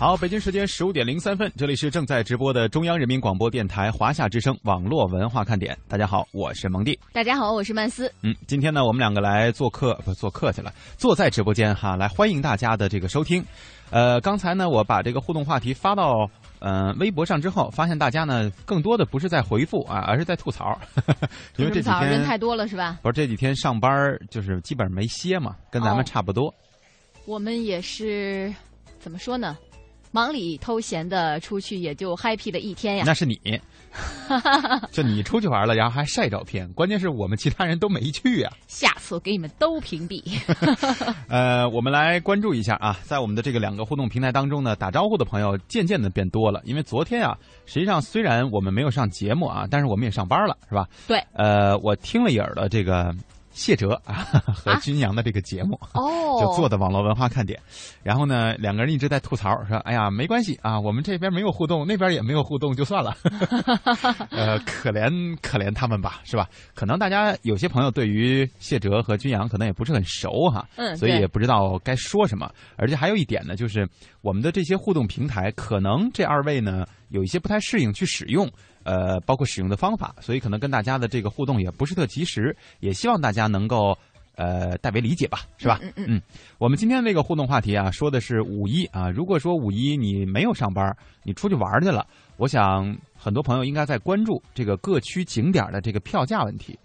好，北京时间十五点零三分，这里是正在直播的中央人民广播电台华夏之声网络文化看点。大家好，我是蒙蒂。大家好，我是曼斯。嗯，今天呢，我们两个来做客，不做客去了，坐在直播间哈，来欢迎大家的这个收听。呃，刚才呢，我把这个互动话题发到呃微博上之后，发现大家呢更多的不是在回复啊，而是在吐槽，因为这几天人太多了是吧？不是这几天上班就是基本上没歇嘛，跟咱们差不多。我们也是怎么说呢？忙里偷闲的出去也就 happy 了一天呀。那是你，就你出去玩了，然后还晒照片，关键是我们其他人都没去呀。下次我给你们都屏蔽。呃，我们来关注一下啊，在我们的这个两个互动平台当中呢，打招呼的朋友渐渐的变多了。因为昨天啊，实际上虽然我们没有上节目啊，但是我们也上班了，是吧？对。呃，我听了一耳的这个。谢哲啊 和君阳的这个节目哦，就做的网络文化看点，然后呢，两个人一直在吐槽说：“哎呀，没关系啊，我们这边没有互动，那边也没有互动，就算了。”呃，可怜可怜他们吧，是吧？可能大家有些朋友对于谢哲和君阳可能也不是很熟哈，嗯，所以也不知道该说什么。而且还有一点呢，就是我们的这些互动平台，可能这二位呢有一些不太适应去使用。呃，包括使用的方法，所以可能跟大家的这个互动也不是特及时，也希望大家能够呃代为理解吧，是吧？嗯嗯。我们今天这个互动话题啊，说的是五一啊。如果说五一你没有上班，你出去玩去了，我想很多朋友应该在关注这个各区景点的这个票价问题。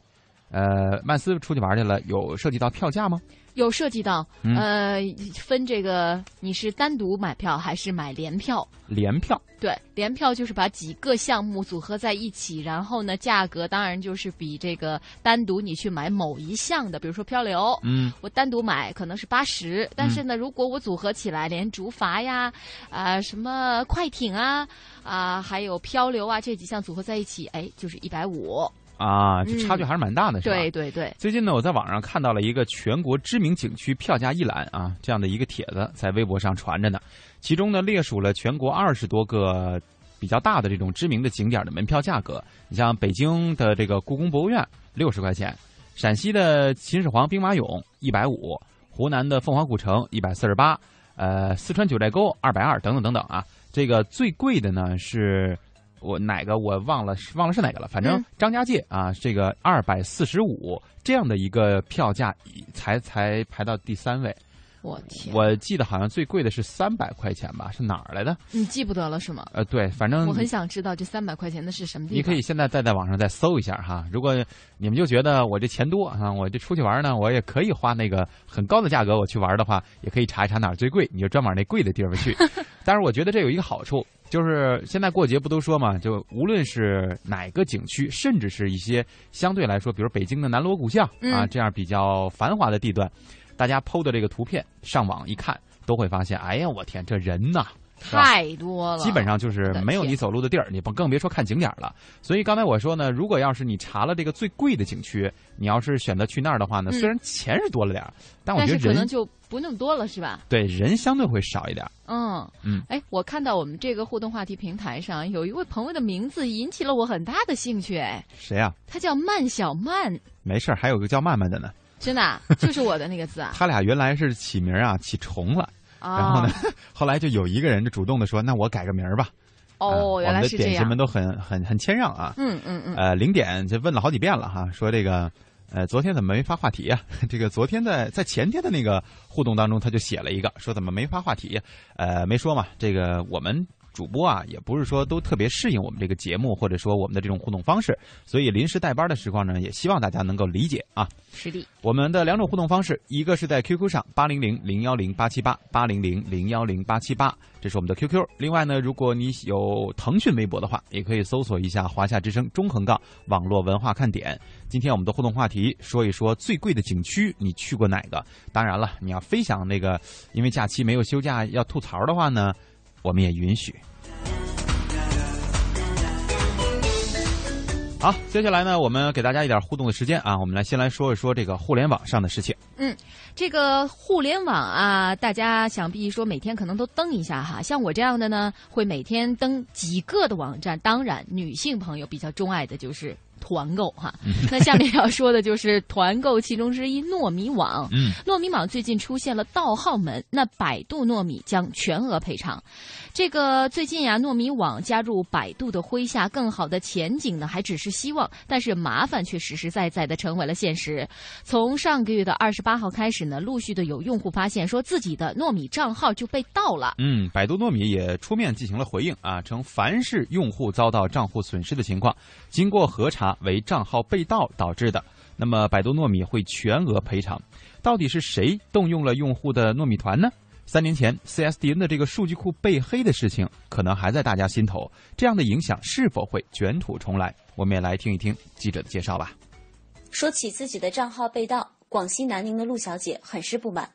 呃，曼斯出去玩去了，有涉及到票价吗？有涉及到，呃，分这个你是单独买票还是买联票？联票，对，联票就是把几个项目组合在一起，然后呢，价格当然就是比这个单独你去买某一项的，比如说漂流，嗯，我单独买可能是八十，但是呢，如果我组合起来，连竹筏呀，啊，什么快艇啊，啊，还有漂流啊这几项组合在一起，哎，就是一百五。啊，这差距还是蛮大的，是吧？对对对。最近呢，我在网上看到了一个全国知名景区票价一览啊，这样的一个帖子在微博上传着呢。其中呢，列数了全国二十多个比较大的这种知名的景点的门票价格。你像北京的这个故宫博物院六十块钱，陕西的秦始皇兵马俑一百五，湖南的凤凰古城一百四十八，呃，四川九寨沟二百二，等等等等啊。这个最贵的呢是。我哪个我忘了，忘了是哪个了。反正张家界啊，这个二百四十五这样的一个票价，才才排到第三位。我天！我记得好像最贵的是三百块钱吧？是哪儿来的？你记不得了是吗？呃，对，反正我很想知道这三百块钱的是什么地方。你可以现在再在网上再搜一下哈。如果你们就觉得我这钱多啊，我这出去玩呢，我也可以花那个很高的价格我去玩的话，也可以查一查哪儿最贵，你就专往那贵的地方去。但是我觉得这有一个好处。就是现在过节不都说嘛，就无论是哪个景区，甚至是一些相对来说，比如北京的南锣鼓巷啊这样比较繁华的地段，大家 PO 的这个图片上网一看，都会发现，哎呀，我天，这人呐！太多了，基本上就是没有你走路的地儿，你不更别说看景点了。所以刚才我说呢，如果要是你查了这个最贵的景区，你要是选择去那儿的话呢，虽然钱是多了点儿，但我觉得人可能就不那么多了，是吧？对，人相对会少一点。嗯嗯，哎，我看到我们这个互动话题平台上有一位朋友的名字引起了我很大的兴趣，哎，谁呀？他叫曼小曼。没事还有个叫曼曼的呢。真的，就是我的那个字啊。他俩原来是起名啊，起重了。然后呢？后来就有一个人就主动的说：“那我改个名儿吧。”哦，原来是这样。我们的点心们都很很很谦让啊。嗯嗯嗯。呃，零点就问了好几遍了哈，说这个，呃，昨天怎么没发话题呀？这个昨天在在前天的那个互动当中，他就写了一个，说怎么没发话题？呃，没说嘛。这个我们。主播啊，也不是说都特别适应我们这个节目，或者说我们的这种互动方式，所以临时代班的时光呢，也希望大家能够理解啊。是的，我们的两种互动方式，一个是在 QQ 上八零零零幺零八七八八零零零幺零八七八，这是我们的 QQ。另外呢，如果你有腾讯微博的话，也可以搜索一下华夏之声中横杠网络文化看点。今天我们的互动话题，说一说最贵的景区，你去过哪个？当然了，你要非想那个，因为假期没有休假要吐槽的话呢？我们也允许。好，接下来呢，我们给大家一点互动的时间啊，我们来先来说一说这个互联网上的事情。嗯，这个互联网啊，大家想必说每天可能都登一下哈，像我这样的呢，会每天登几个的网站。当然，女性朋友比较钟爱的就是团购哈。那下面要说的就是团购其中之一糯米网。嗯，糯米网最近出现了盗号门，那百度糯米将全额赔偿。这个最近呀，糯米网加入百度的麾下，更好的前景呢还只是希望，但是麻烦却实实在在的成为了现实。从上个月的二十八号开始呢，陆续的有用户发现说自己的糯米账号就被盗了。嗯，百度糯米也出面进行了回应啊，称凡是用户遭到账户损失的情况，经过核查为账号被盗导致的，那么百度糯米会全额赔偿。到底是谁动用了用户的糯米团呢？三年前，CSDN 的这个数据库被黑的事情，可能还在大家心头。这样的影响是否会卷土重来？我们也来听一听记者的介绍吧。说起自己的账号被盗，广西南宁的陆小姐很是不满。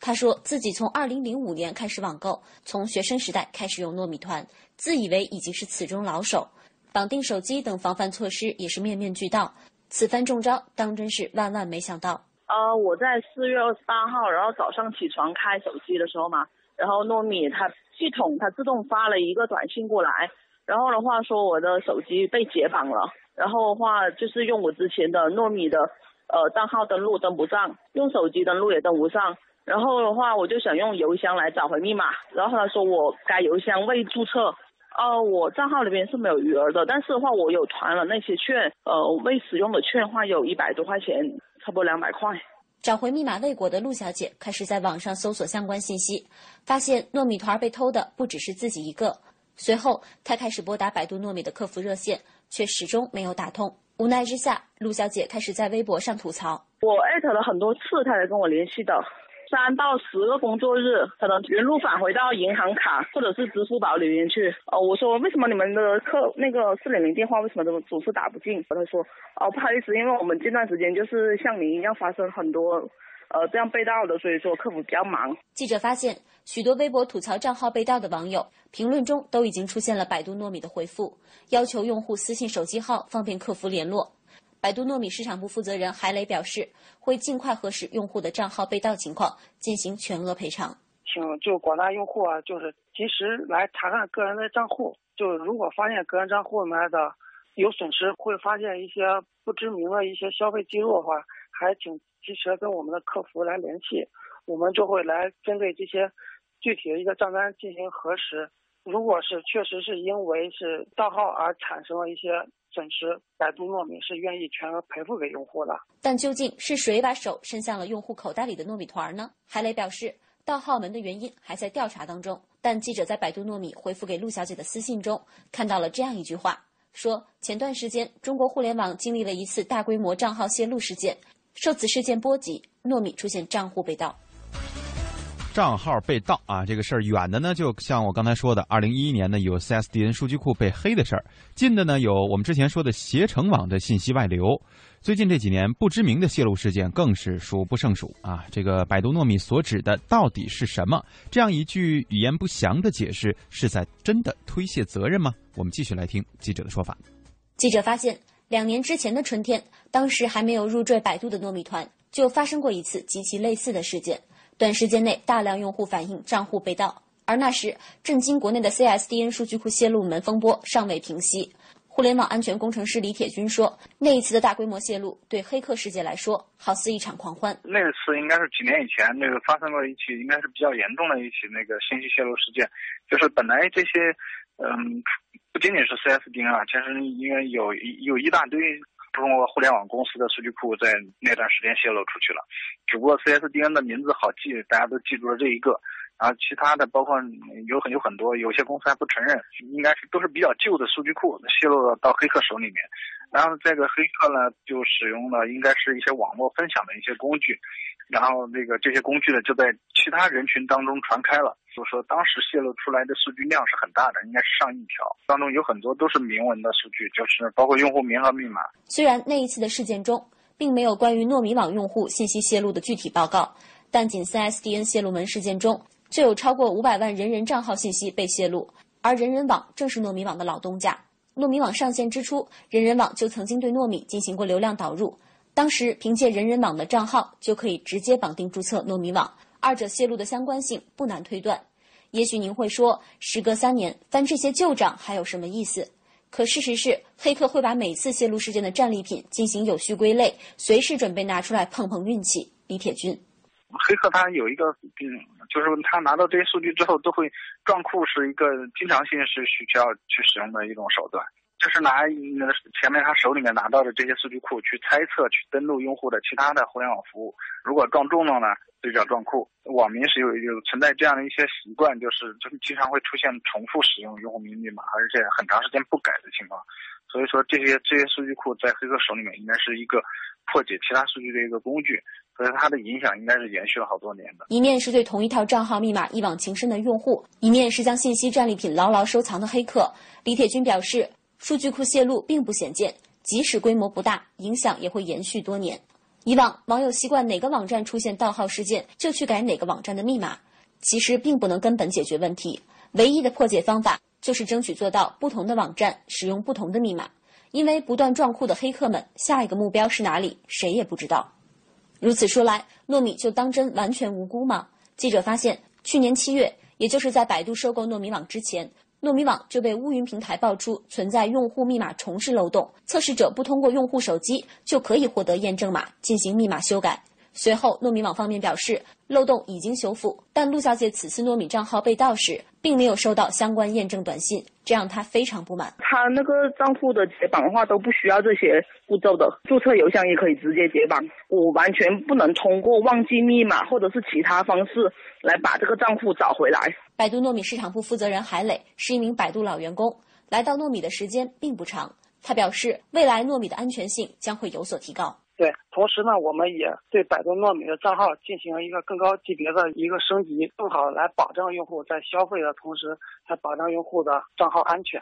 她说自己从2005年开始网购，从学生时代开始用糯米团，自以为已经是此中老手，绑定手机等防范措施也是面面俱到。此番中招，当真是万万没想到。呃，我在四月二十八号，然后早上起床开手机的时候嘛，然后糯米它系统它自动发了一个短信过来，然后的话说我的手机被解绑了，然后的话就是用我之前的糯米的呃账号登录登不上，用手机登录也登不上，然后的话我就想用邮箱来找回密码，然后他说我该邮箱未注册，呃我账号里边是没有余额的，但是的话我有团了那些券，呃未使用的券的话有一百多块钱。差不多两百块。找回密码未果的陆小姐开始在网上搜索相关信息，发现糯米团被偷的不只是自己一个。随后，她开始拨打百度糯米的客服热线，却始终没有打通。无奈之下，陆小姐开始在微博上吐槽：“我艾特了很多次，她才跟我联系的。”三到十个工作日，可能原路返回到银行卡或者是支付宝里面去。哦，我说为什么你们的客那个四零零电话为什么都总是打不进？他说哦不好意思，因为我们这段时间就是像您一样发生很多呃这样被盗的，所以说客服比较忙。记者发现，许多微博吐槽账号被盗的网友评论中都已经出现了百度糯米的回复，要求用户私信手机号方便客服联络。百度糯米市场部负责人海磊表示，会尽快核实用户的账号被盗情况，进行全额赔偿。请就广大用户啊，就是及时来查看个人的账户，就如果发现个人账户里面的有损失，会发现一些不知名的一些消费记录的话，还请及时跟我们的客服来联系，我们就会来针对这些具体的一个账单进行核实。如果是确实是因为是盗号而产生了一些。损失，百度糯米是愿意全额赔付给用户的。但究竟是谁把手伸向了用户口袋里的糯米团呢？海磊表示，盗号门的原因还在调查当中。但记者在百度糯米回复给陆小姐的私信中，看到了这样一句话：说前段时间中国互联网经历了一次大规模账号泄露事件，受此事件波及，糯米出现账户被盗。账号被盗啊，这个事儿远的呢，就像我刚才说的，二零一一年呢有 CSDN 数据库被黑的事儿；近的呢有我们之前说的携程网的信息外流。最近这几年不知名的泄露事件更是数不胜数啊。这个百度糯米所指的到底是什么？这样一句语言不详的解释，是在真的推卸责任吗？我们继续来听记者的说法。记者发现，两年之前的春天，当时还没有入赘百度的糯米团，就发生过一次极其类似的事件。短时间内，大量用户反映账户被盗，而那时震惊国内的 CSDN 数据库泄露门风波尚未平息。互联网安全工程师李铁军说：“那一次的大规模泄露，对黑客世界来说，好似一场狂欢。那次应该是几年以前，那个发生过一起，应该是比较严重的一起那个信息泄露事件。就是本来这些，嗯，不仅仅是 CSDN 啊，其实因为有有一大堆。”中国互联网公司的数据库在那段时间泄露出去了，只不过 CSDN 的名字好记，大家都记住了这一个，然后其他的包括有很有很多，有些公司还不承认，应该是都是比较旧的数据库泄露到黑客手里面，然后这个黑客呢就使用了应该是一些网络分享的一些工具。然后那个这些工具呢，就在其他人群当中传开了。就说当时泄露出来的数据量是很大的，应该是上亿条，当中有很多都是明文的数据，就是包括用户名和密码。虽然那一次的事件中，并没有关于糯米网用户信息泄露的具体报告，但仅 CSDN 泄露门事件中，就有超过五百万人人账号信息被泄露。而人人网正是糯米网的老东家。糯米网上线之初，人人网就曾经对糯米进行过流量导入。当时凭借人人网的账号就可以直接绑定注册糯米网，二者泄露的相关性不难推断。也许您会说，时隔三年翻这些旧账还有什么意思？可事实是，黑客会把每次泄露事件的战利品进行有序归类，随时准备拿出来碰碰运气。李铁军，黑客他有一个嗯，就是他拿到这些数据之后，都会撞库是一个经常性是需要去使用的一种手段。就是拿那个前面他手里面拿到的这些数据库去猜测、去登录用户的其他的互联网服务，如果撞中了呢，就叫撞库。网民是有有存在这样的一些习惯，就是就经常会出现重复使用用户名密码，而且很长时间不改的情况。所以说，这些这些数据库在黑客手里面应该是一个破解其他数据的一个工具，所以它的影响应该是延续了好多年的。一面是对同一套账号密码一往情深的用户，一面是将信息战利品牢牢收藏的黑客。李铁军表示。数据库泄露并不鲜见，即使规模不大，影响也会延续多年。以往网友习惯哪个网站出现盗号事件就去改哪个网站的密码，其实并不能根本解决问题。唯一的破解方法就是争取做到不同的网站使用不同的密码，因为不断撞库的黑客们下一个目标是哪里，谁也不知道。如此说来，糯米就当真完全无辜吗？记者发现，去年七月，也就是在百度收购糯米网之前。糯米网就被乌云平台爆出存在用户密码重置漏洞，测试者不通过用户手机就可以获得验证码进行密码修改。随后，糯米网方面表示漏洞已经修复，但陆小姐此次糯米账号被盗时并没有收到相关验证短信，这让她非常不满。她那个账户的解绑的话都不需要这些步骤的，注册邮箱也可以直接解绑，我完全不能通过忘记密码或者是其他方式来把这个账户找回来。百度糯米市场部负责人海磊是一名百度老员工，来到糯米的时间并不长。他表示，未来糯米的安全性将会有所提高。对，同时呢，我们也对百度糯米的账号进行了一个更高级别的一个升级，更好来保障用户在消费的同时，还保障用户的账号安全。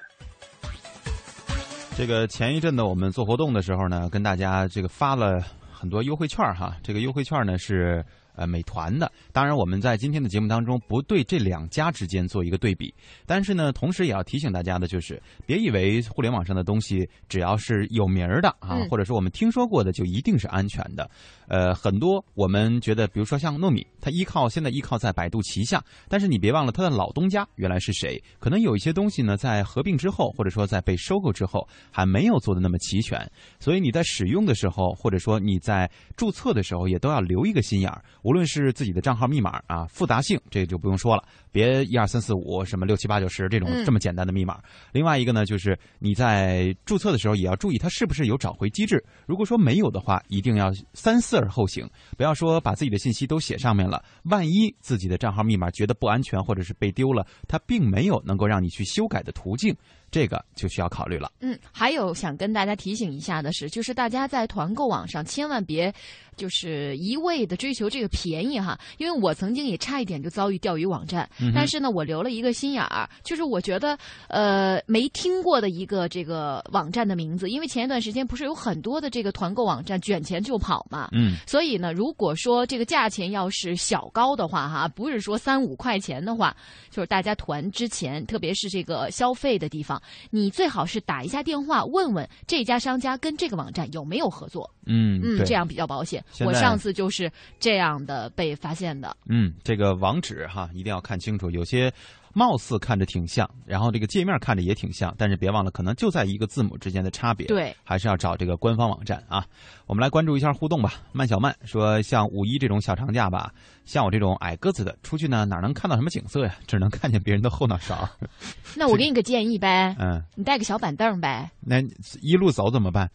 这个前一阵呢，我们做活动的时候呢，跟大家这个发了很多优惠券哈，这个优惠券呢是。呃，美团的，当然我们在今天的节目当中不对这两家之间做一个对比，但是呢，同时也要提醒大家的就是，别以为互联网上的东西只要是有名儿的啊，或者说我们听说过的就一定是安全的。呃，很多我们觉得，比如说像糯米，它依靠现在依靠在百度旗下，但是你别忘了它的老东家原来是谁？可能有一些东西呢，在合并之后，或者说在被收购之后，还没有做的那么齐全，所以你在使用的时候，或者说你在注册的时候，也都要留一个心眼儿。无论是自己的账号密码啊，复杂性这就不用说了，别一二三四五什么六七八九十这种这么简单的密码。另外一个呢，就是你在注册的时候也要注意它是不是有找回机制。如果说没有的话，一定要三思而后行，不要说把自己的信息都写上面了，万一自己的账号密码觉得不安全或者是被丢了，它并没有能够让你去修改的途径。这个就需要考虑了。嗯，还有想跟大家提醒一下的是，就是大家在团购网上千万别，就是一味的追求这个便宜哈。因为我曾经也差一点就遭遇钓鱼网站，嗯但是呢，我留了一个心眼儿，就是我觉得呃没听过的一个这个网站的名字，因为前一段时间不是有很多的这个团购网站卷钱就跑嘛，嗯，所以呢，如果说这个价钱要是小高的话哈，不是说三五块钱的话，就是大家团之前，特别是这个消费的地方。你最好是打一下电话，问问这家商家跟这个网站有没有合作。嗯嗯，这样比较保险。我上次就是这样的被发现的。嗯，这个网址哈一定要看清楚，有些。貌似看着挺像，然后这个界面看着也挺像，但是别忘了，可能就在一个字母之间的差别。对，还是要找这个官方网站啊。我们来关注一下互动吧。曼小曼说：“像五一这种小长假吧，像我这种矮个子的，出去呢哪能看到什么景色呀？只能看见别人的后脑勺。那我给你个建议呗，嗯，你带个小板凳呗。那一路走怎么办？”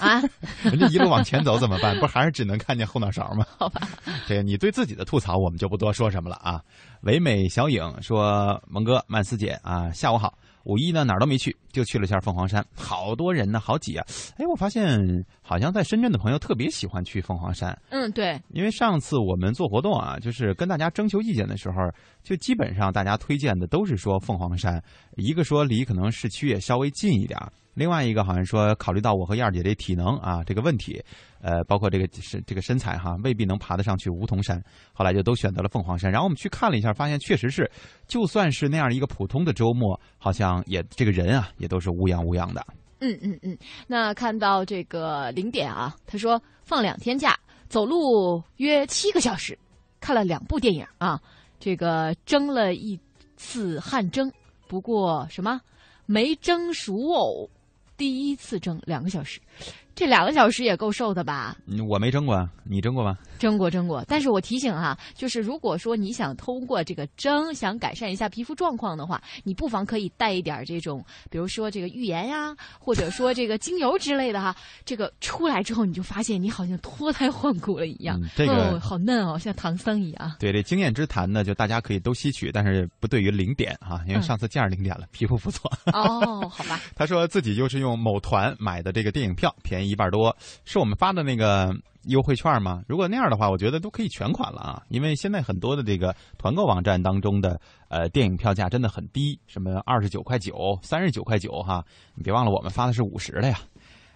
啊，人家一路往前走怎么办？不还是只能看见后脑勺吗？好吧，这个你对自己的吐槽，我们就不多说什么了啊。唯美小影说：“蒙哥、曼斯姐啊，下午好。五一呢哪儿都没去，就去了下凤凰山，好多人呢，好挤啊。哎，我发现好像在深圳的朋友特别喜欢去凤凰山。嗯，对，因为上次我们做活动啊，就是跟大家征求意见的时候，就基本上大家推荐的都是说凤凰山，一个说离可能市区也稍微近一点。”另外一个好像说，考虑到我和燕儿姐这体能啊这个问题，呃，包括这个身这个身材哈，未必能爬得上去梧桐山。后来就都选择了凤凰山。然后我们去看了一下，发现确实是，就算是那样一个普通的周末，好像也这个人啊也都是乌泱乌泱的。嗯嗯嗯。那看到这个零点啊，他说放两天假，走路约七个小时，看了两部电影啊，这个蒸了一次汗蒸，不过什么？没蒸熟藕，第一次蒸两个小时，这两个小时也够受的吧？嗯我没蒸过，你蒸过吗？蒸过蒸过，但是我提醒哈，就是如果说你想通过这个蒸想改善一下皮肤状况的话，你不妨可以带一点这种，比如说这个浴盐呀，或者说这个精油之类的哈。这个出来之后，你就发现你好像脱胎换骨了一样，嗯这个哦、好嫩哦，像唐僧一样。对，这经验之谈呢，就大家可以都吸取，但是不对于零点啊，因为嗯上次见着零点了，皮肤不错。哦，好吧，他说自己就是用某团买的这个电影票，便宜一半多，是我们发的那个优惠券吗？如果那样的话，我觉得都可以全款了啊，因为现在很多的这个团购网站当中的呃电影票价真的很低，什么二十九块九、三十九块九哈，你别忘了我们发的是五十的呀。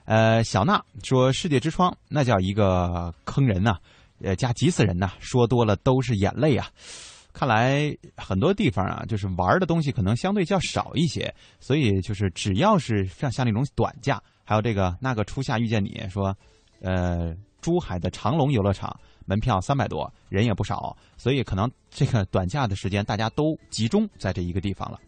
呃，小娜说《世界之窗》那叫一个坑人呐、呃，加急死人呐、说多了都是眼泪啊。看来很多地方啊，就是玩的东西可能相对较少一些，所以就是只要是像像那种短假，还有这个那个初夏遇见你说，呃，珠海的长隆游乐场门票三百多，人也不少，所以可能这个短假的时间大家都集中在这一个地方了。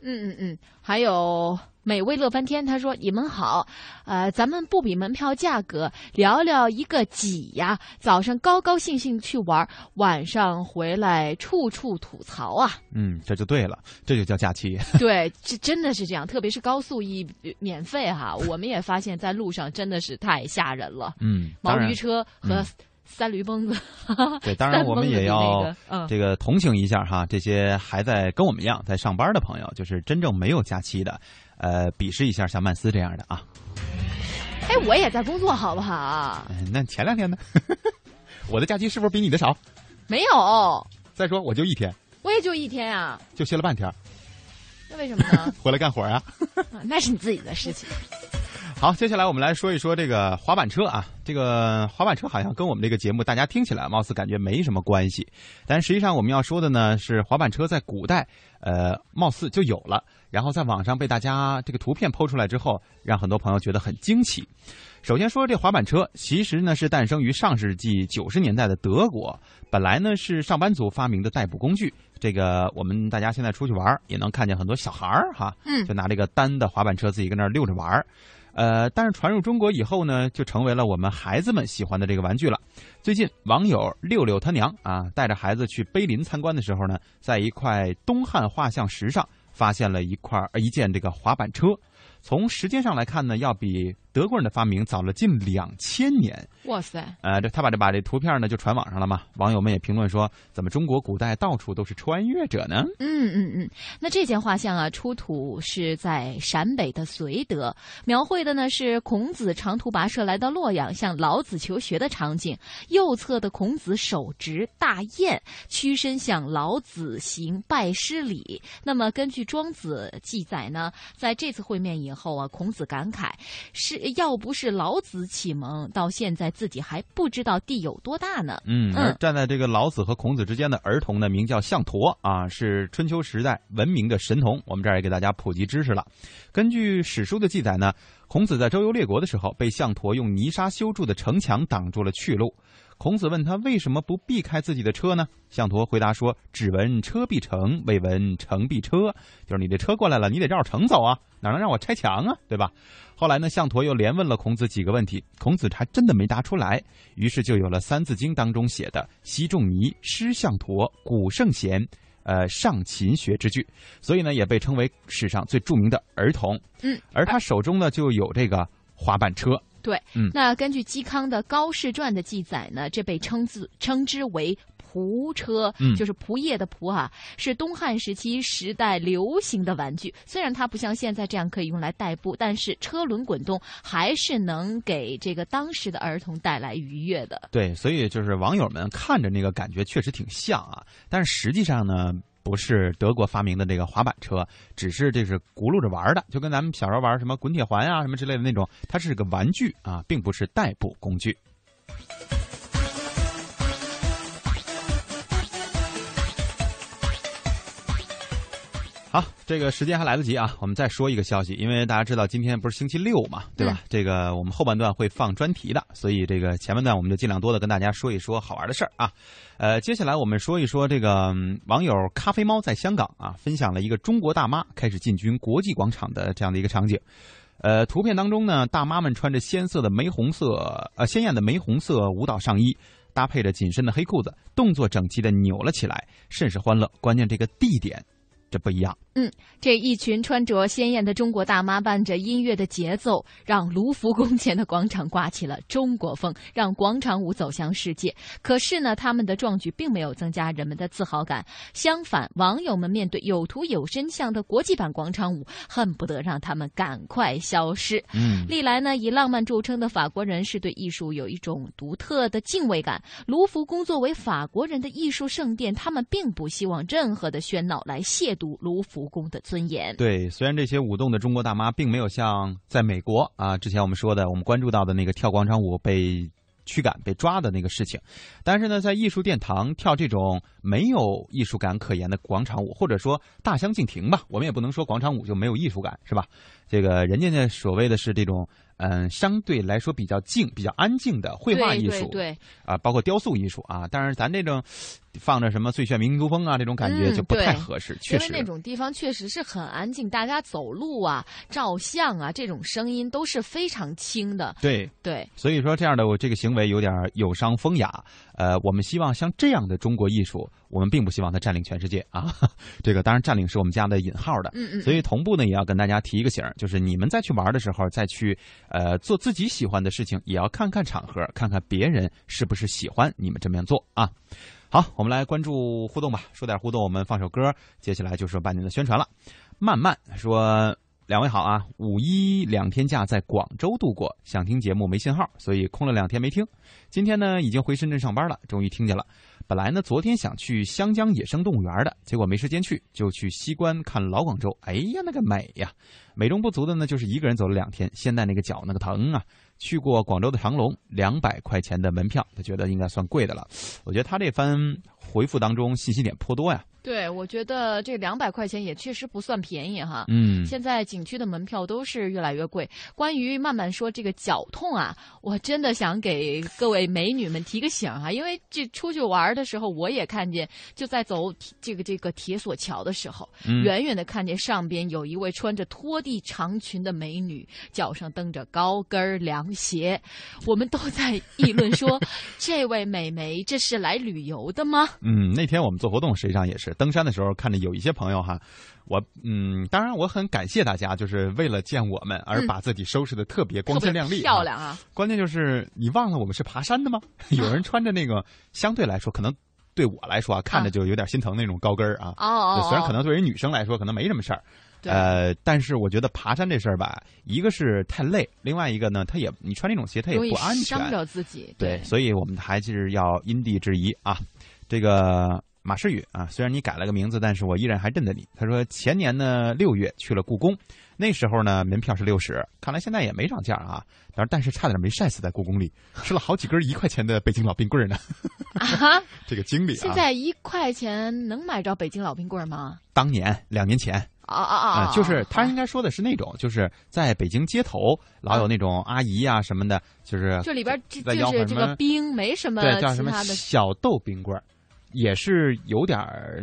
嗯嗯嗯，还有美味乐翻天，他说：“你们好，呃，咱们不比门票价格，聊聊一个挤呀。早上高高兴兴去玩，晚上回来处处吐槽啊。嗯，这就对了，这就叫假期。对，这真的是这样，特别是高速一免费哈，我们也发现在路上真的是太吓人了，嗯，毛驴，车和嗯三驴崩子。对，当然我们也要这个同情一下哈，这些还在跟我们一样在上班的朋友，就是真正没有假期的，呃，鄙视一下像曼斯这样的啊。哎，我也在工作，好不好？嗯那前两天呢？我的假期是不是比你的少？没有，再说我就一天，我也就一天啊，就歇了半天，那为什么呢？回来干活啊。啊那是你自己的事情。好，接下来我们来说一说这个滑板车啊。这个滑板车好像跟我们这个节目大家听起来貌似感觉没什么关系，但实际上我们要说的呢是滑板车在古代，呃，貌似就有了，然后在网上被大家这个图片抛出来之后，让很多朋友觉得很惊奇。首先说这滑板车，其实呢是诞生于上世纪九十年代的德国，本来呢是上班族发明的代步工具。这个我们大家现在出去玩儿也能看见很多小孩儿哈，嗯就拿这个单的滑板车自己跟那儿溜着玩儿。呃，但是传入中国以后呢，就成为了我们孩子们喜欢的这个玩具了。最近，网友六六他娘啊，带着孩子去碑林参观的时候呢，在一块东汉画像石上发现了一块一件这个滑板车。从时间上来看呢，要比德国人的发明早了近两千年。哇塞，呃，这他把这把这图片呢就传网上了嘛，网友们也评论说，怎么中国古代到处都是穿越者呢？嗯嗯嗯，那这件画像啊，出土是在陕北的绥德，描绘的呢是孔子长途跋涉来到洛阳向老子求学的场景。右侧的孔子手执大雁，屈身向老子行拜师礼。那么根据庄子记载呢，在这次会面以后啊，孔子感慨是要不是老子启蒙，到现在自己还不知道地有多大呢。嗯，嗯而站在这个老子和孔子之间的儿童呢，名叫项佗啊，是春秋时代文明的神童。我们这儿也给大家普及知识了。根据史书的记载呢，孔子在周游列国的时候，被项佗用泥沙修筑的城墙挡住了去路。孔子问他为什么不避开自己的车呢？项佗回答说：“只闻车必成，未闻城必车。就是你这车过来了，你得绕城走啊，哪能让我拆墙啊，对吧？”后来呢，项佗又连问了孔子几个问题，孔子还真的没答出来，于是就有了《三字经》当中写的“昔仲尼，师项佗，古圣贤”，呃，上琴学之具，所以呢，也被称为史上最著名的儿童。嗯，而他手中呢就有这个滑板车。对，嗯那根据嵇康的《高士传》的记载呢，这被称自称之为仆车，嗯就是仆夜的仆啊，是东汉时期时代流行的玩具。虽然它不像现在这样可以用来代步，但是车轮滚动还是能给这个当时的儿童带来愉悦的。对，所以就是网友们看着那个感觉确实挺像啊，但是实际上呢，不是德国发明的这个滑板车，只是这是轱辘着玩的，就跟咱们小时候玩什么滚铁环啊什么之类的那种，它是个玩具啊，并不是代步工具。好，这个时间还来得及啊，我们再说一个消息，因为大家知道今天不是星期六嘛，对吧？这个我们后半段会放专题的，所以这个前半段我们就尽量多的跟大家说一说好玩的事儿啊。呃，接下来我们说一说这个网友咖啡猫在香港啊，分享了一个中国大妈开始进军国际广场的这样的一个场景。呃，图片当中呢，大妈们穿着鲜色的玫红色呃鲜艳的玫红色舞蹈上衣，搭配着紧身的黑裤子，动作整齐的扭了起来，甚是欢乐。关键这个地点。这不一样。嗯，这一群穿着鲜艳的中国大妈，伴着音乐的节奏，让卢浮宫前的广场刮起了中国风，让广场舞走向世界。可是呢，他们的壮举并没有增加人们的自豪感，相反，网友们面对有图有真相的国际版广场舞，恨不得让他们赶快消失。嗯，历来呢，以浪漫著称的法国人是对艺术有一种独特的敬畏感。卢浮宫作为法国人的艺术圣殿，他们并不希望任何的喧闹来亵渎卢浮公的尊严。对，虽然这些舞动的中国大妈并没有像在美国啊，之前我们说的，我们关注到的那个跳广场舞被驱赶、被抓的那个事情，但是呢，在艺术殿堂跳这种没有艺术感可言的广场舞，或者说大相径庭吧，我们也不能说广场舞就没有艺术感，是吧？这个人家呢，所谓的是这种。嗯，相对来说比较静、比较安静的绘画艺术，对啊，包括雕塑艺术啊。但是咱这种放着什么《最炫民族风》啊，这种感觉就不太合适。确实，因为那种地方确实是很安静，大家走路啊、照相啊，这种声音都是非常轻的。对对，所以说这样的我这个行为有点有伤风雅。呃，我们希望像这样的中国艺术，我们并不希望它占领全世界啊。这个当然占领是我们加的引号的。嗯嗯。所以同步呢，也要跟大家提一个醒儿，就是你们再去玩的时候，再去。呃，做自己喜欢的事情，也要看看场合，看看别人是不是喜欢你们这么样做啊。好，我们来关注互动吧，说点互动，我们放首歌，接下来就是半年的宣传了。慢慢说，两位好啊，五一两天假在广州度过，想听节目没信号，所以空了两天没听。今天呢，已经回深圳上班了，终于听见了。本来呢，昨天想去湘江野生动物园的，结果没时间去，就去西关看老广州。哎呀，那个美呀！美中不足的呢，就是一个人走了两天，现在那个脚那个疼啊。去过广州的长隆，两百块钱的门票，他觉得应该算贵的了。我觉得他这番回复当中信息点颇多呀。对，我觉得这两百块钱也确实不算便宜哈。嗯，现在景区的门票都是越来越贵。关于慢慢说这个脚痛啊，我真的想给各位美女们提个醒啊，因为这出去玩的时候，我也看见，就在走这个这个铁索桥的时候，远远的看见上边有一位穿着拖地长裙的美女，脚上蹬着高跟凉鞋，我们都在议论说，这位美眉这是来旅游的吗？嗯，那天我们做活动，实际上也是。登山的时候，看着有一些朋友哈，我嗯，当然我很感谢大家，就是为了见我们而把自己收拾的特别光鲜亮丽、漂亮啊。关键就是你忘了我们是爬山的吗？有人穿着那个相对来说，可能对我来说啊，看着就有点心疼那种高跟儿啊。哦虽然可能对于女生来说可能没什么事儿，呃，但是我觉得爬山这事儿吧，一个是太累，另外一个呢，它也你穿那种鞋它也不安全，伤着自己。对，所以我们还是要因地制宜啊，这个。马世宇啊，虽然你改了个名字，但是我依然还认得你。他说前年呢六月去了故宫，那时候呢门票是六十，看来现在也没涨价啊。但是但是差点没晒死在故宫里，吃了好几根一块钱的北京老冰棍呢。啊，这个经历啊！现在一块钱能买着北京老冰棍吗？当年两年前啊啊啊！就是他应该说的是那种，就是在北京街头老有那种阿姨啊什么的，就是这里边就是这个冰没什么对叫什么小豆冰棍。也是有点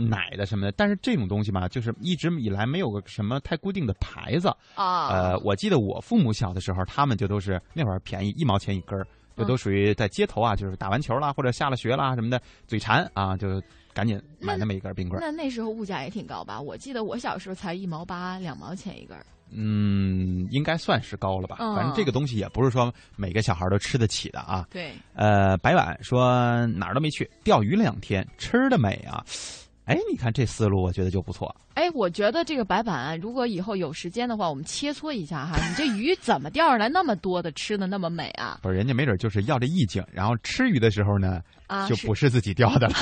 奶的什么的，但是这种东西嘛，就是一直以来没有个什么太固定的牌子啊。呃，我记得我父母小的时候，他们就都是那会儿便宜一毛钱一根儿，就都属于在街头啊，就是打完球啦或者下了学啦什么的，嘴馋啊，就赶紧买那么一根冰棍。那那时候物价也挺高吧？我记得我小时候才一毛八两毛钱一根。嗯，应该算是高了吧。反正这个东西也不是说每个小孩都吃得起的啊。对。呃，白碗说哪儿都没去，钓鱼两天，吃的美啊。哎，你看这思路，我觉得就不错。哎，我觉得这个白板，如果以后有时间的话，我们切磋一下哈。你这鱼怎么钓上来那么多的，吃的那么美啊？不是，人家没准就是要这意境，然后吃鱼的时候呢，啊，就不是自己钓的了，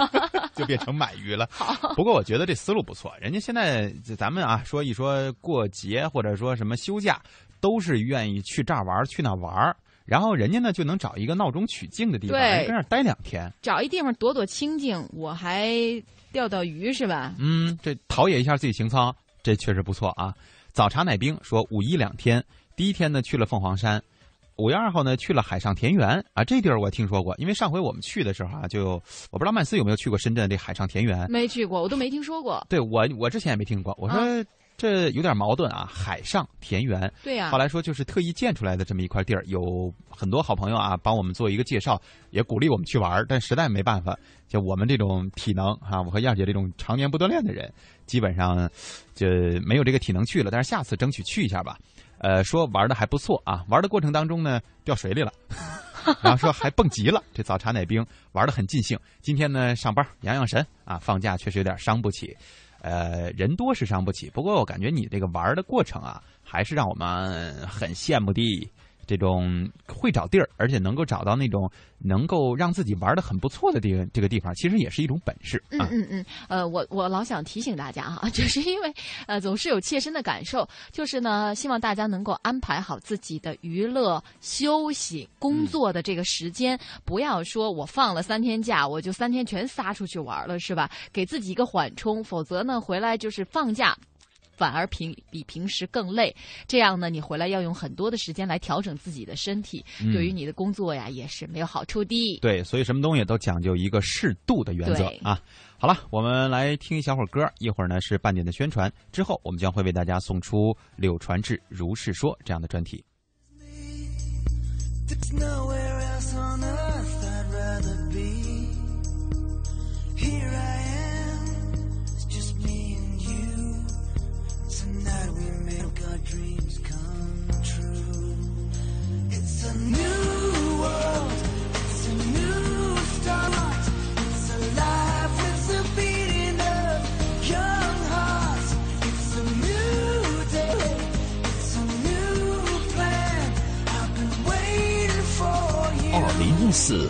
就变成买鱼了。好，不过我觉得这思路不错。人家现在咱们啊，说一说过节或者说什么休假，都是愿意去这儿玩去那玩然后人家呢就能找一个闹中取静的地方，跟那儿待两天。找一地方躲躲清静，我还钓钓鱼是吧？嗯，这陶冶一下自己情操，这确实不错啊。早茶奶冰说五一两天，第一天呢去了凤凰山，五月二号呢去了海上田园啊，这地儿我听说过，因为上回我们去的时候啊，就我不知道曼斯有没有去过深圳这海上田园。没去过，我都没听说过。对我我之前也没听过，我说。这有点矛盾啊！海上田园，对呀、啊。后来说就是特意建出来的这么一块地儿，有很多好朋友啊帮我们做一个介绍，也鼓励我们去玩但实在没办法，就我们这种体能啊，我和燕姐这种常年不锻炼的人，基本上就没有这个体能去了。但是下次争取去一下吧。呃，说玩的还不错啊，玩的过程当中呢掉水里了，然后说还蹦极了。这早茶奶冰玩的很尽兴。今天呢上班养养神啊，放假确实有点伤不起。呃，人多是伤不起，不过我感觉你这个玩的过程啊，还是让我们很羡慕的。这种会找地儿，而且能够找到那种能够让自己玩的很不错的地这个地方，其实也是一种本事。嗯嗯嗯，呃，我我老想提醒大家哈，就是因为呃总是有切身的感受，就是呢，希望大家能够安排好自己的娱乐、休息、工作的这个时间，嗯、不要说我放了三天假，我就三天全撒出去玩了，是吧？给自己一个缓冲，否则呢，回来就是放假。反而平比平时更累，这样呢，你回来要用很多的时间来调整自己的身体，嗯、对于你的工作呀也是没有好处的。对，所以什么东西都讲究一个适度的原则啊。好了，我们来听一小会儿歌，一会儿呢是半点的宣传，之后我们将会为大家送出柳传志如是说这样的专题。dreams come true. It's a new world, it's a new start. It's a life with a beating of young hearts. It's a new day, it's a new plan. I've been waiting for you. 二零一四，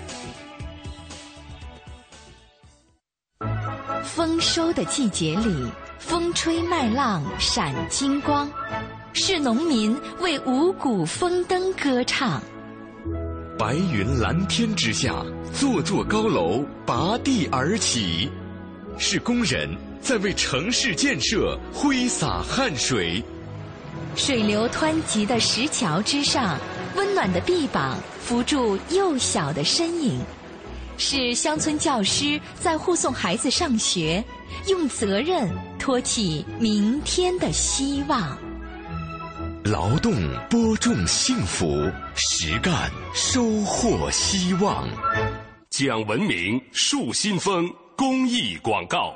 丰收的季节里，风吹麦浪闪金光，是农民为五谷丰登歌唱。白云蓝天之下，座座高楼拔地而起，是工人在为城市建设挥洒汗水。水流湍急的石桥之上，温暖的臂膀扶住幼小的身影。是乡村教师在护送孩子上学，用责任托起明天的希望。劳动播种幸福，实干收获希望。讲文明树新风公益广告。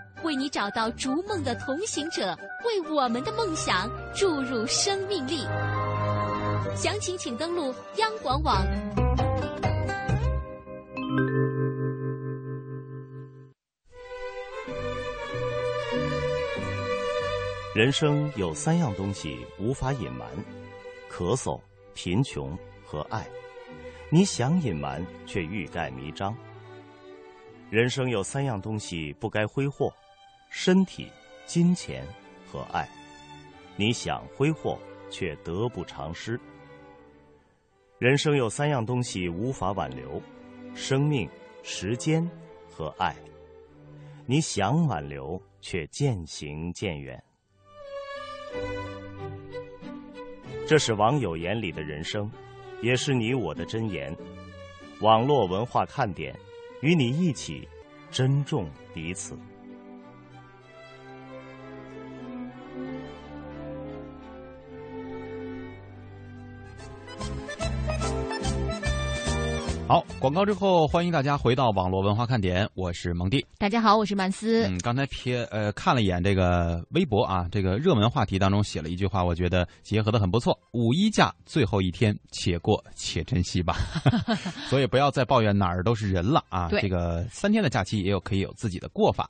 为你找到逐梦的同行者，为我们的梦想注入生命力。详情请登录央广网。人生有三样东西无法隐瞒：咳嗽、贫穷和爱。你想隐瞒，却欲盖弥彰。人生有三样东西不该挥霍：身体、金钱和爱。你想挥霍，却得不偿失。人生有三样东西无法挽留：生命、时间和爱。你想挽留，却渐行渐远。这是网友眼里的人生，也是你我的箴言。网络文化看点，与你一起珍重彼此。好，广告之后，欢迎大家回到网络文化看点，我是蒙蒂。大家好，我是曼斯。嗯，刚才瞥呃看了一眼这个微博啊，这个热门话题当中写了一句话，我觉得结合的很不错。五一假最后一天，且过且珍惜吧。所以不要再抱怨哪儿都是人了啊。这个三天的假期也有可以有自己的过法。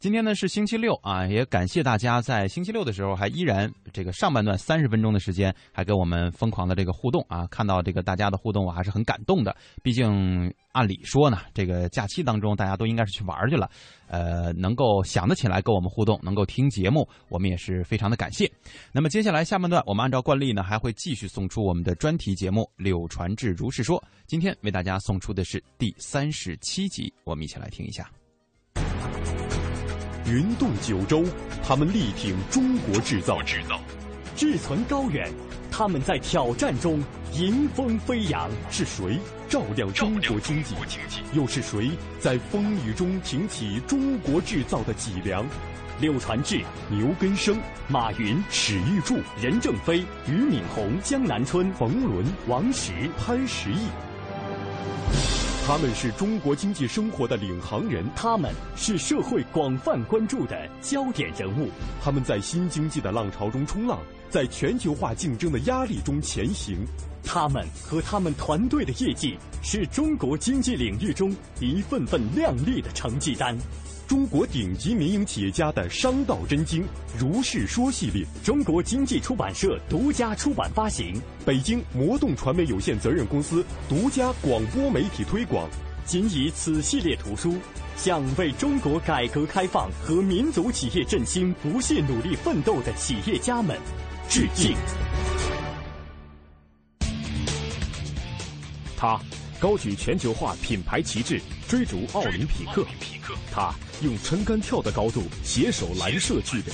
今天呢是星期六啊，也感谢大家在星期六的时候还依然这个上半段三十分钟的时间还跟我们疯狂的这个互动啊，看到这个大家的互动我还是很感动的。毕竟按理说呢，这个假期当中大家都应该是去玩去了，呃，能够想得起来跟我们互动，能够听节目，我们也是非常的感谢。那么接下来下半段我们按照惯例呢，还会继续送出我们的专题节目《柳传志如是说》，今天为大家送出的是第三十七集，我们一起来听一下。云动九州，他们力挺中国制造；制造志存高远，他们在挑战中迎风飞扬。是谁照亮中国经济？又是谁在风雨中挺起中国制造的脊梁？柳传志、牛根生、马云、史玉柱、任正非、俞敏洪、江南春、冯仑、王石、潘石屹。他们是中国经济生活的领航人，他们是社会广泛关注的焦点人物。他们在新经济的浪潮中冲浪，在全球化竞争的压力中前行。他们和他们团队的业绩，是中国经济领域中一份份亮丽的成绩单。中国顶级民营企业家的商道真经如是说系列，中国经济出版社独家出版发行，北京魔动传媒有限责任公司独家广播媒体推广。仅以此系列图书，向为中国改革开放和民族企业振兴不懈努力奋斗的企业家们致敬。他高举全球化品牌旗帜，追逐奥林匹克。他。用撑杆跳的高度携手蓝色巨人，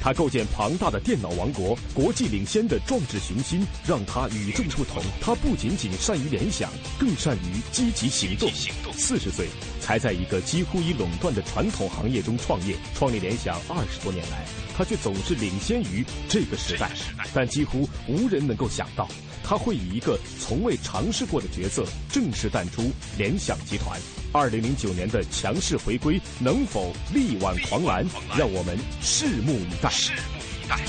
他构建庞大的电脑王国，国际领先的壮志雄心让他与众不同。他不仅仅善于联想，更善于积极行动。四十岁才在一个几乎已垄断的传统行业中创业，创立联想二十多年来，他却总是领先于这个时代。但几乎无人能够想到，他会以一个从未尝试过的角色正式淡出联想集团。二零零九年的强势回归能否力挽狂澜？让我们拭目以待。拭目以待。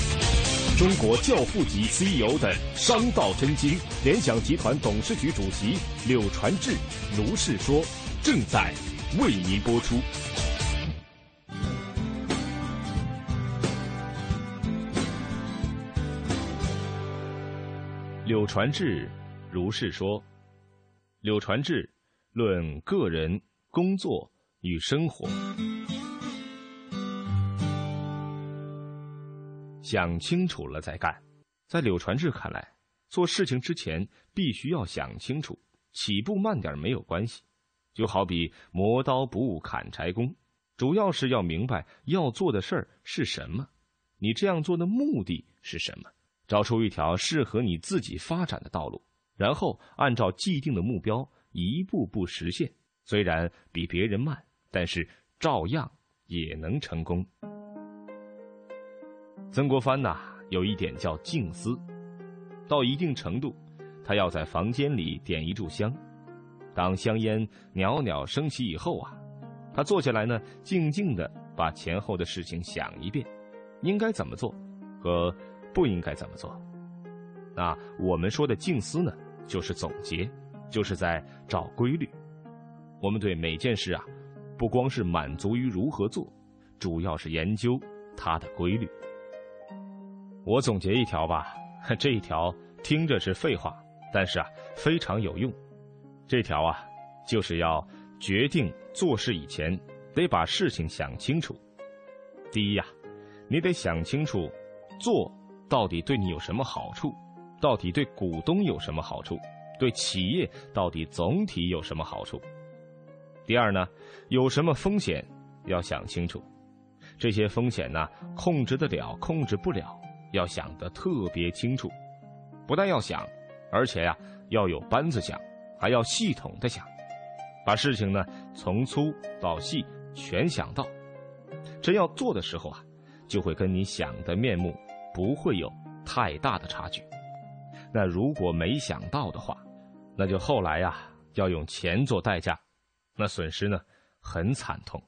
中国教父级 CEO 的商道真经，联想集团董事局主席柳传志如是说，正在为您播出。柳传志如是说，柳传志。论个人工作与生活，想清楚了再干。在柳传志看来，做事情之前必须要想清楚，起步慢点没有关系。就好比磨刀不误砍柴工，主要是要明白要做的事儿是什么，你这样做的目的是什么，找出一条适合你自己发展的道路，然后按照既定的目标。一步步实现，虽然比别人慢，但是照样也能成功。曾国藩呐，有一点叫静思，到一定程度，他要在房间里点一炷香，当香烟袅袅升起以后啊，他坐下来呢，静静的把前后的事情想一遍，应该怎么做，和不应该怎么做。那我们说的静思呢，就是总结，就是在找规律。我们对每件事啊，不光是满足于如何做，主要是研究它的规律。我总结一条吧，这一条听着是废话，但是啊非常有用。这条啊就是要决定做事以前，得把事情想清楚。第一呀，你得想清楚，做到底对你有什么好处，到底对股东有什么好处，对企业到底总体有什么好处。第二呢，有什么风险要想清楚，这些风险呢控制得了，控制不了。要想得特别清楚，不但要想，而且呀要有班子想，还要系统的想，把事情呢从粗到细全想到。真要做的时候啊，就会跟你想的面目不会有太大的差距。那如果没想到的话，那就后来呀要用钱做代价，那损失呢很惨痛。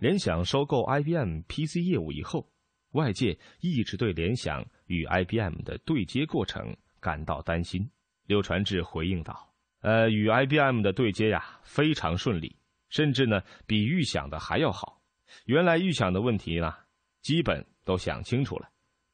联想收购 IBM PC 业务以后，外界一直对联想与 IBM 的对接过程感到担心。柳传志回应道：“呃，与 IBM 的对接呀，非常顺利，甚至呢比预想的还要好。原来预想的问题呢，基本都想清楚了。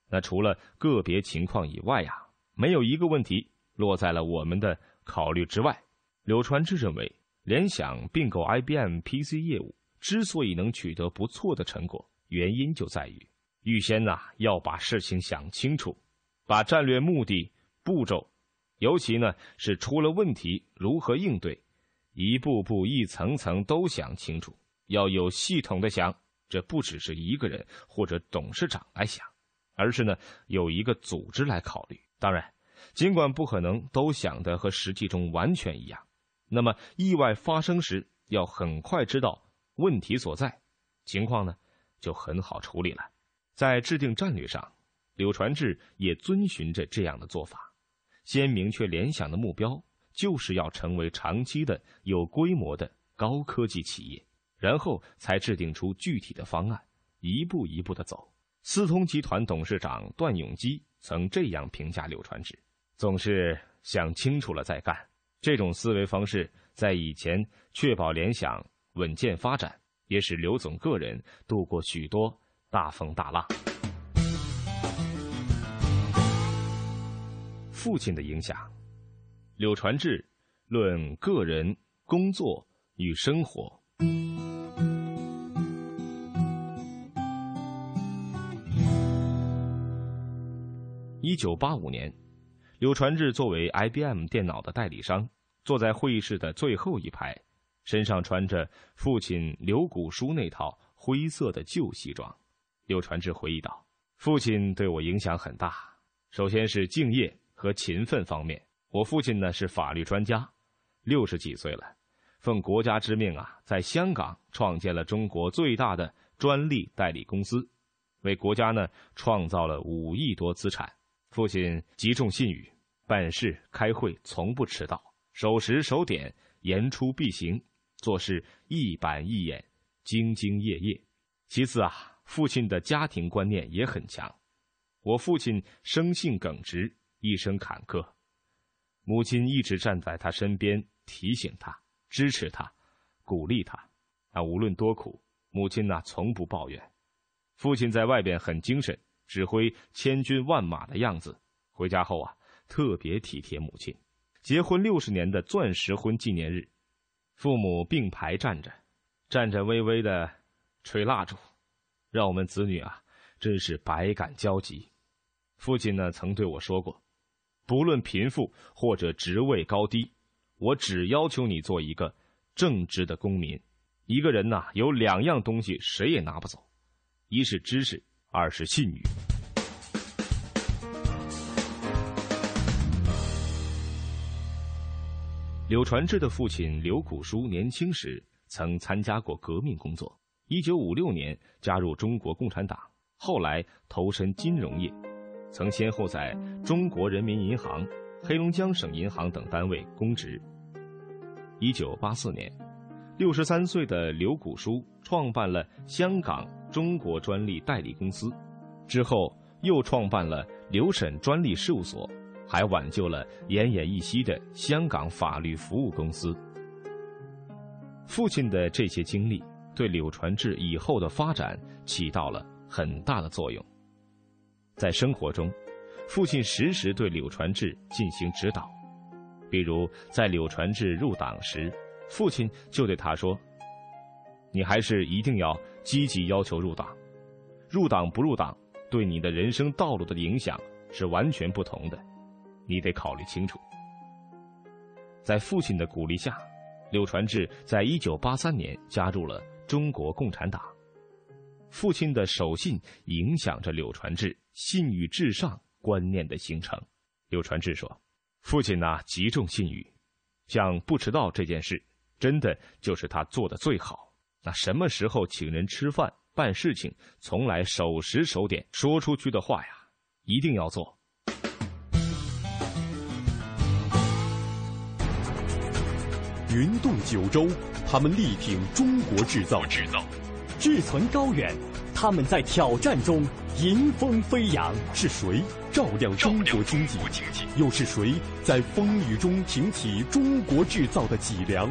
那除了个别情况以外呀，没有一个问题落在了我们的考虑之外。”柳传志认为，联想并购 IBM PC 业务。之所以能取得不错的成果，原因就在于预先呐要把事情想清楚，把战略目的、步骤，尤其呢是出了问题如何应对，一步步、一层层都想清楚，要有系统的想。这不只是一个人或者董事长来想，而是呢有一个组织来考虑。当然，尽管不可能都想的和实际中完全一样，那么意外发生时要很快知道。问题所在，情况呢就很好处理了。在制定战略上，柳传志也遵循着这样的做法：先明确联想的目标，就是要成为长期的有规模的高科技企业，然后才制定出具体的方案，一步一步的走。思通集团董事长段永基曾这样评价柳传志：总是想清楚了再干。这种思维方式在以前确保联想。稳健发展，也使刘总个人度过许多大风大浪。父亲的影响，柳传志论个人、工作与生活。一九八五年，柳传志作为 IBM 电脑的代理商，坐在会议室的最后一排。身上穿着父亲刘古书那套灰色的旧西装，柳传志回忆道：“父亲对我影响很大，首先是敬业和勤奋方面。我父亲呢是法律专家，六十几岁了，奉国家之命啊，在香港创建了中国最大的专利代理公司，为国家呢创造了五亿多资产。父亲极重信誉，办事开会从不迟到，守时守点，言出必行。”做事一板一眼，兢兢业业。其次啊，父亲的家庭观念也很强。我父亲生性耿直，一生坎坷，母亲一直站在他身边，提醒他、支持他、鼓励他。啊，无论多苦，母亲呢从不抱怨。父亲在外边很精神，指挥千军万马的样子。回家后啊，特别体贴母亲。结婚六十年的钻石婚纪念日。父母并排站着，颤颤巍巍的吹蜡烛，让我们子女啊，真是百感交集。父亲呢曾对我说过，不论贫富或者职位高低，我只要求你做一个正直的公民。一个人呐，有两样东西谁也拿不走，一是知识，二是信誉。柳传志的父亲柳谷书年轻时曾参加过革命工作，一九五六年加入中国共产党，后来投身金融业，曾先后在中国人民银行、黑龙江省银行等单位公职。一九八四年，六十三岁的刘谷书创办了香港中国专利代理公司，之后又创办了刘审专利事务所。还挽救了奄奄一息的香港法律服务公司。父亲的这些经历对柳传志以后的发展起到了很大的作用。在生活中，父亲时时对柳传志进行指导，比如在柳传志入党时，父亲就对他说：“你还是一定要积极要求入党，入党不入党，对你的人生道路的影响是完全不同的。”你得考虑清楚。在父亲的鼓励下，柳传志在一九八三年加入了中国共产党。父亲的守信影响着柳传志信誉至上观念的形成。柳传志说：“父亲呐，极重信誉，像不迟到这件事，真的就是他做的最好。那什么时候请人吃饭、办事情，从来守时守点，说出去的话呀，一定要做。”云动九州，他们力挺中国制造；制造志存高远，他们在挑战中迎风飞扬。是谁照亮中国经济？又是谁在风雨中挺起中国制造的脊梁？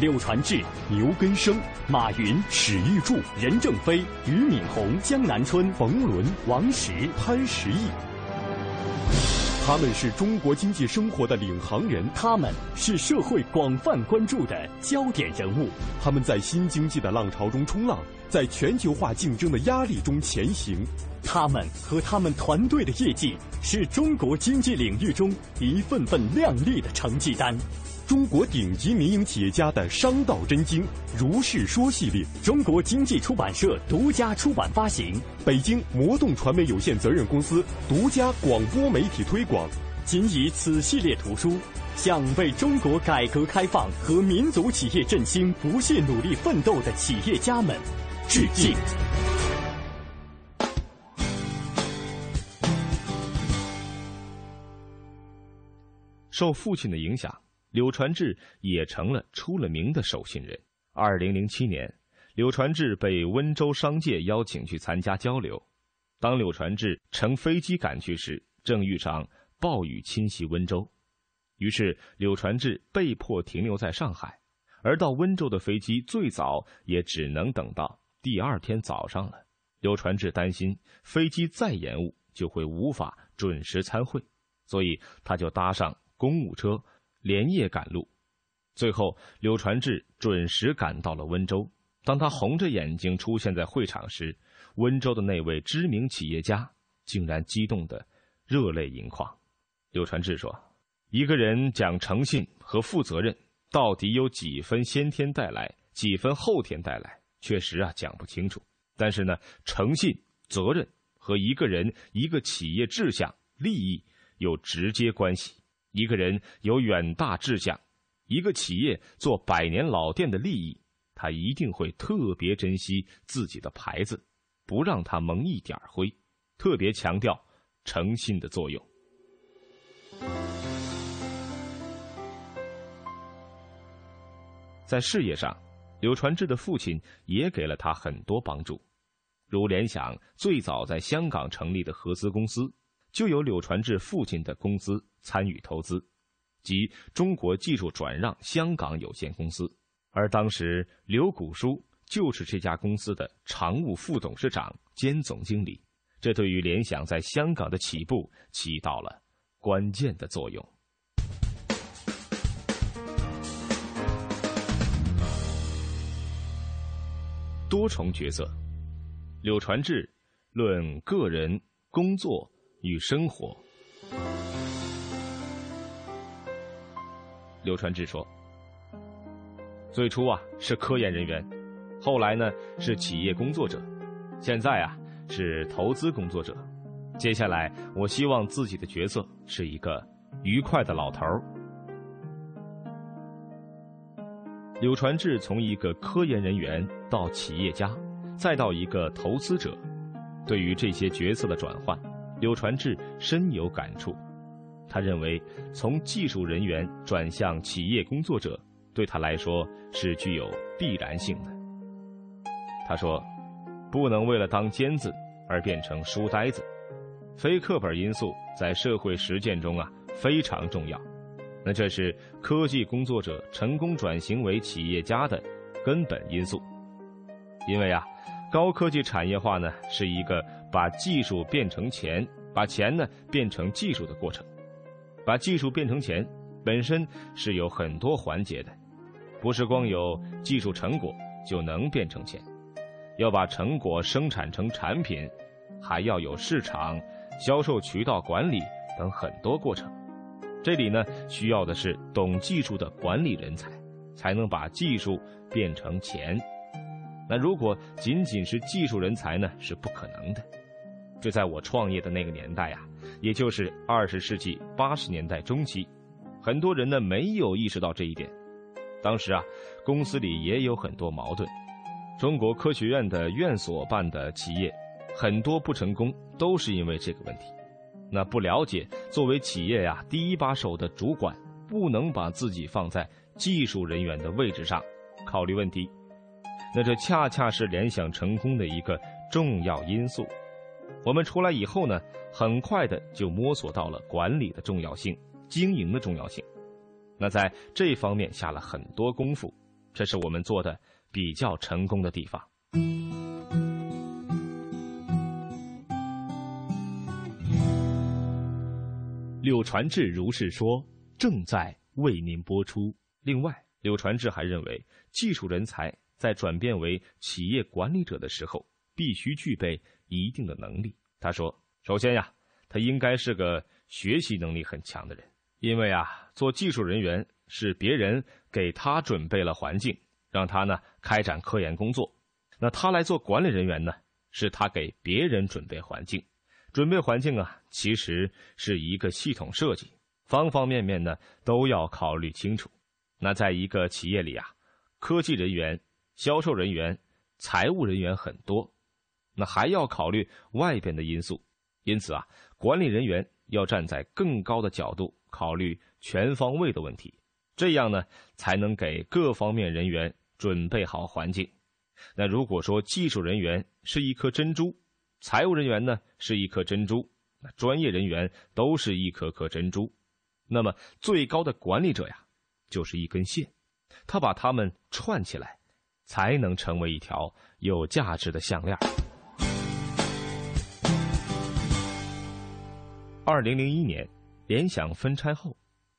柳传志、牛根生、马云、史玉柱、任正非、俞敏洪、江南春、冯仑、王石、潘石屹。他们是中国经济生活的领航人，他们是社会广泛关注的焦点人物。他们在新经济的浪潮中冲浪，在全球化竞争的压力中前行。他们和他们团队的业绩，是中国经济领域中一份份亮丽的成绩单。中国顶级民营企业家的商道真经《如是说》系列，中国经济出版社独家出版发行，北京魔动传媒有限责任公司独家广播媒体推广。仅以此系列图书，向为中国改革开放和民族企业振兴不懈努力奋斗的企业家们致敬。受父亲的影响。柳传志也成了出了名的守信人。二零零七年，柳传志被温州商界邀请去参加交流。当柳传志乘飞机赶去时，正遇上暴雨侵袭温州，于是柳传志被迫停留在上海。而到温州的飞机最早也只能等到第二天早上了。柳传志担心飞机再延误就会无法准时参会，所以他就搭上公务车。连夜赶路，最后柳传志准时赶到了温州。当他红着眼睛出现在会场时，温州的那位知名企业家竟然激动得热泪盈眶。柳传志说：“一个人讲诚信和负责任，到底有几分先天带来，几分后天带来，确实啊讲不清楚。但是呢，诚信、责任和一个人、一个企业志向、利益有直接关系。”一个人有远大志向，一个企业做百年老店的利益，他一定会特别珍惜自己的牌子，不让它蒙一点灰，特别强调诚信的作用。在事业上，柳传志的父亲也给了他很多帮助，如联想最早在香港成立的合资公司，就有柳传志父亲的公司。参与投资，即中国技术转让香港有限公司，而当时刘谷书就是这家公司的常务副董事长兼总经理，这对于联想在香港的起步起到了关键的作用。多重角色，柳传志论个人、工作与生活。刘传志说：“最初啊是科研人员，后来呢是企业工作者，现在啊是投资工作者。接下来，我希望自己的角色是一个愉快的老头儿。”柳传志从一个科研人员到企业家，再到一个投资者，对于这些角色的转换，柳传志深有感触。他认为，从技术人员转向企业工作者，对他来说是具有必然性的。他说：“不能为了当尖子而变成书呆子，非课本因素在社会实践中啊非常重要。那这是科技工作者成功转型为企业家的根本因素。因为啊，高科技产业化呢是一个把技术变成钱，把钱呢变成技术的过程。”把技术变成钱，本身是有很多环节的，不是光有技术成果就能变成钱。要把成果生产成产品，还要有市场、销售渠道管理等很多过程。这里呢，需要的是懂技术的管理人才，才能把技术变成钱。那如果仅仅是技术人才呢，是不可能的。就在我创业的那个年代呀。也就是二十世纪八十年代中期，很多人呢没有意识到这一点。当时啊，公司里也有很多矛盾。中国科学院的院所办的企业，很多不成功都是因为这个问题。那不了解，作为企业呀第一把手的主管，不能把自己放在技术人员的位置上考虑问题。那这恰恰是联想成功的一个重要因素。我们出来以后呢，很快的就摸索到了管理的重要性、经营的重要性。那在这方面下了很多功夫，这是我们做的比较成功的地方。柳传志如是说，正在为您播出。另外，柳传志还认为，技术人才在转变为企业管理者的时候，必须具备。一定的能力，他说：“首先呀，他应该是个学习能力很强的人，因为啊，做技术人员是别人给他准备了环境，让他呢开展科研工作。那他来做管理人员呢，是他给别人准备环境。准备环境啊，其实是一个系统设计，方方面面呢都要考虑清楚。那在一个企业里啊，科技人员、销售人员、财务人员很多。”那还要考虑外边的因素，因此啊，管理人员要站在更高的角度考虑全方位的问题，这样呢，才能给各方面人员准备好环境。那如果说技术人员是一颗珍珠，财务人员呢是一颗珍珠，那专业人员都是一颗颗珍珠，那么最高的管理者呀，就是一根线，他把它们串起来，才能成为一条有价值的项链。二零零一年，联想分拆后，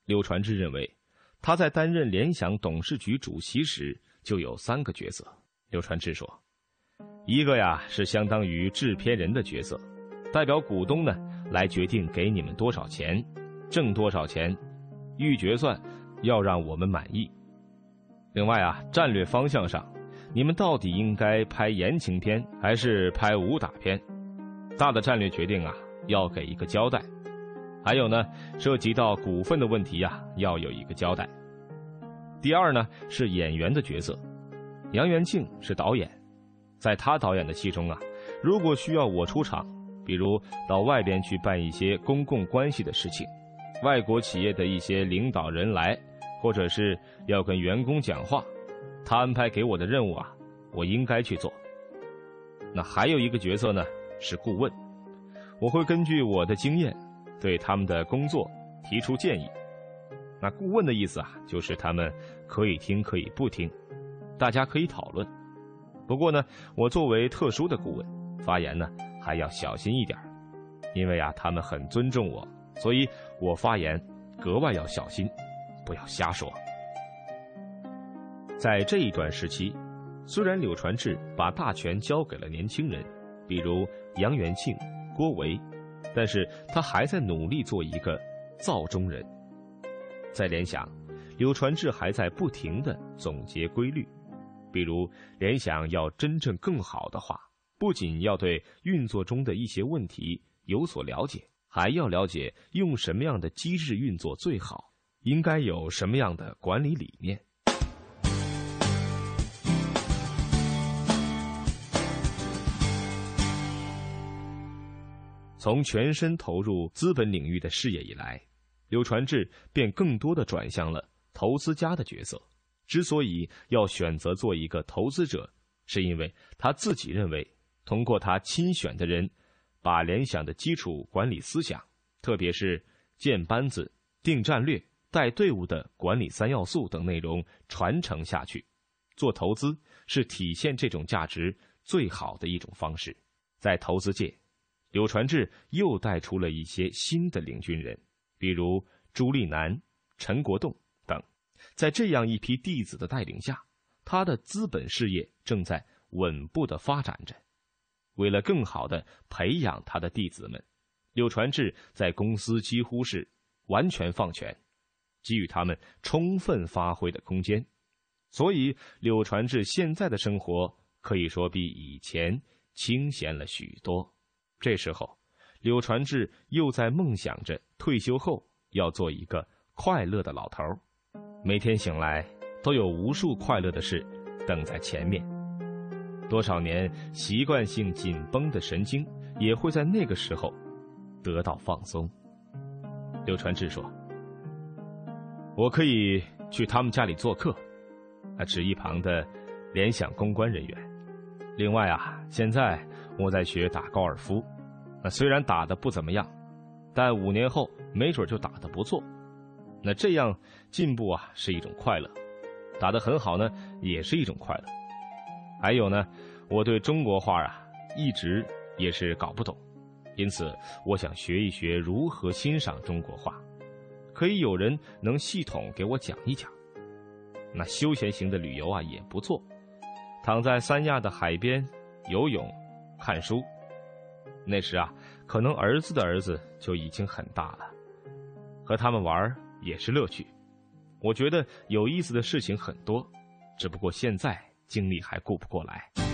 柳传志认为，他在担任联想董事局主席时就有三个角色。柳传志说：“一个呀是相当于制片人的角色，代表股东呢来决定给你们多少钱，挣多少钱，预决算要让我们满意。另外啊，战略方向上，你们到底应该拍言情片还是拍武打片？大的战略决定啊，要给一个交代。”还有呢，涉及到股份的问题呀，要有一个交代。第二呢，是演员的角色，杨元庆是导演，在他导演的戏中啊，如果需要我出场，比如到外边去办一些公共关系的事情，外国企业的一些领导人来，或者是要跟员工讲话，他安排给我的任务啊，我应该去做。那还有一个角色呢，是顾问，我会根据我的经验。对他们的工作提出建议，那顾问的意思啊，就是他们可以听，可以不听，大家可以讨论。不过呢，我作为特殊的顾问，发言呢还要小心一点，因为啊，他们很尊重我，所以我发言格外要小心，不要瞎说。在这一段时期，虽然柳传志把大权交给了年轻人，比如杨元庆、郭维。但是他还在努力做一个造中人。在联想，柳传志还在不停的总结规律，比如联想要真正更好的话，不仅要对运作中的一些问题有所了解，还要了解用什么样的机制运作最好，应该有什么样的管理理念。从全身投入资本领域的事业以来，柳传志便更多的转向了投资家的角色。之所以要选择做一个投资者，是因为他自己认为，通过他亲选的人，把联想的基础管理思想，特别是建班子、定战略、带队伍的管理三要素等内容传承下去。做投资是体现这种价值最好的一种方式。在投资界，柳传志又带出了一些新的领军人，比如朱立南、陈国栋等。在这样一批弟子的带领下，他的资本事业正在稳步的发展着。为了更好的培养他的弟子们，柳传志在公司几乎是完全放权，给予他们充分发挥的空间。所以，柳传志现在的生活可以说比以前。清闲了许多，这时候，柳传志又在梦想着退休后要做一个快乐的老头儿。每天醒来都有无数快乐的事等在前面，多少年习惯性紧绷的神经也会在那个时候得到放松。柳传志说：“我可以去他们家里做客。”他指一旁的联想公关人员。另外啊，现在我在学打高尔夫，那虽然打的不怎么样，但五年后没准就打得不错。那这样进步啊是一种快乐，打得很好呢也是一种快乐。还有呢，我对中国画啊一直也是搞不懂，因此我想学一学如何欣赏中国画，可以有人能系统给我讲一讲。那休闲型的旅游啊也不错。躺在三亚的海边游泳、看书，那时啊，可能儿子的儿子就已经很大了，和他们玩也是乐趣。我觉得有意思的事情很多，只不过现在精力还顾不过来。